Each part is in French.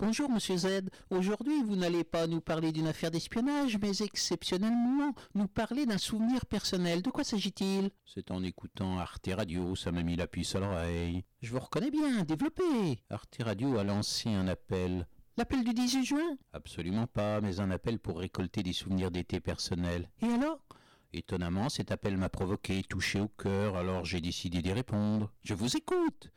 Bonjour, monsieur Z. Aujourd'hui, vous n'allez pas nous parler d'une affaire d'espionnage, mais exceptionnellement nous parler d'un souvenir personnel. De quoi s'agit-il? C'est en écoutant Arte Radio, ça m'a mis la puce à l'oreille. Je vous reconnais bien, développez. Arte Radio a lancé un appel. L'appel du 18 juin? Absolument pas, mais un appel pour récolter des souvenirs d'été personnels. Et alors? Étonnamment, cet appel m'a provoqué, touché au cœur, alors j'ai décidé d'y répondre. Je vous écoute.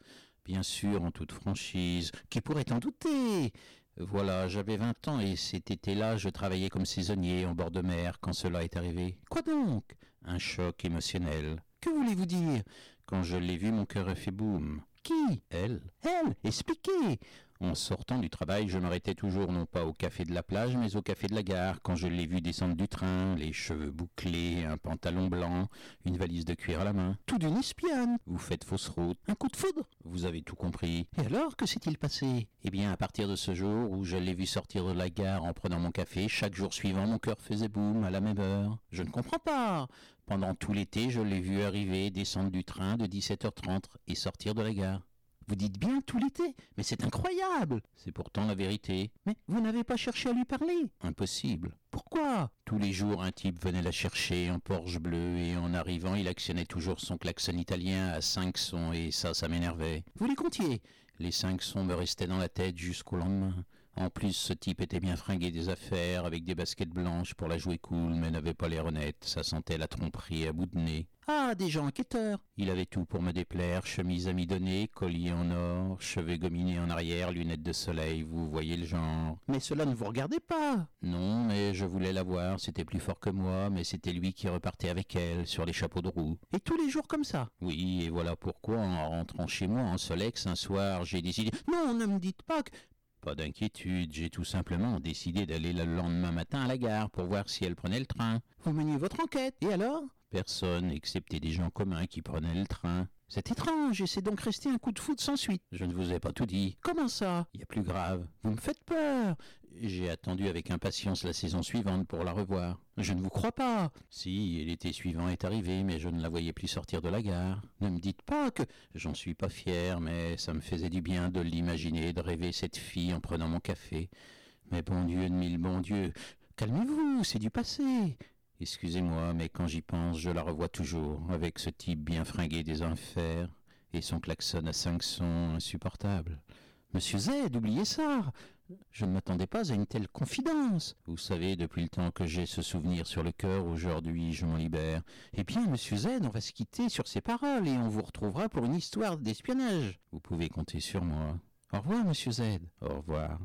Bien sûr, en toute franchise. Qui pourrait en douter Voilà, j'avais 20 ans et cet été-là, je travaillais comme saisonnier en bord de mer quand cela est arrivé. Quoi donc? Un choc émotionnel. Que voulez-vous dire? Quand je l'ai vu, mon cœur a fait boum. Qui? Elle? Elle? Expliquez En sortant du travail, je m'arrêtais toujours non pas au café de la plage, mais au café de la gare. Quand je l'ai vu descendre du train, les cheveux bouclés, un pantalon blanc, une valise de cuir à la main. Tout d'une espionne Vous faites fausse route. Un coup de foudre Vous avez tout compris. Et alors, que s'est-il passé? Eh bien, à partir de ce jour où je l'ai vu sortir de la gare en prenant mon café, chaque jour suivant, mon cœur faisait boum à la même heure. Je ne comprends pas Pendant tout l'été, je l'ai vu arriver, descendre du train de 17h30 et sortir de la gare. Vous dites bien tout l'été Mais c'est incroyable C'est pourtant la vérité. Mais vous n'avez pas cherché à lui parler Impossible. Pourquoi? Tous les jours, un type venait la chercher en Porsche bleu et en arrivant, il actionnait toujours son klaxon italien à cinq sons et ça, ça m'énervait. Vous les comptiez? Les cinq sons me restaient dans la tête jusqu'au lendemain. En plus, ce type était bien fringué des affaires, avec des baskets blanches pour la jouer cool, mais n'avait pas l'air honnête. Ça sentait la tromperie à bout de nez. Ah, des gens enquêteurs Il avait tout pour me déplaire, chemise amidonnée, collier en or, cheveux gominés en arrière, lunettes de soleil, vous voyez le genre. Mais cela ne vous regardait pas Non, mais je voulais la voir, c'était plus fort que moi, mais c'était lui qui repartait avec elle, sur les chapeaux de roue. Et tous les jours comme ça Oui, et voilà pourquoi, en rentrant chez moi en Solex un soir, j'ai décidé... Non, ne me dites pas que... Pas d'inquiétude, j'ai tout simplement décidé d'aller le lendemain matin à la gare pour voir si elle prenait le train. Vous meniez votre enquête, et alors? Personne, excepté des gens communs qui prenaient le train. C'est étrange, et c'est donc resté un coup de foudre sans suite. Je ne vous ai pas tout dit. Comment ça? Il y a plus grave. Vous me faites peur. J'ai attendu avec impatience la saison suivante pour la revoir. Je ne vous crois pas. Si, l'été suivant est arrivé, mais je ne la voyais plus sortir de la gare. Ne me dites pas que... J'en suis pas fier, mais ça me faisait du bien de l'imaginer, de rêver cette fille en prenant mon café. Mais bon Dieu de mille bon Dieu, calmez-vous, c'est du passé. Excusez-moi, mais quand j'y pense, je la revois toujours, avec ce type bien fringué des enfers, et son klaxon à cinq sons insupportables. Monsieur Z, oubliez ça. Je ne m'attendais pas à une telle confidence. Vous savez, depuis le temps que j'ai ce souvenir sur le cœur, aujourd'hui je m'en libère. Eh bien, monsieur Z, on va se quitter sur ces paroles et on vous retrouvera pour une histoire d'espionnage. Vous pouvez compter sur moi. Au revoir, monsieur Z. Au revoir.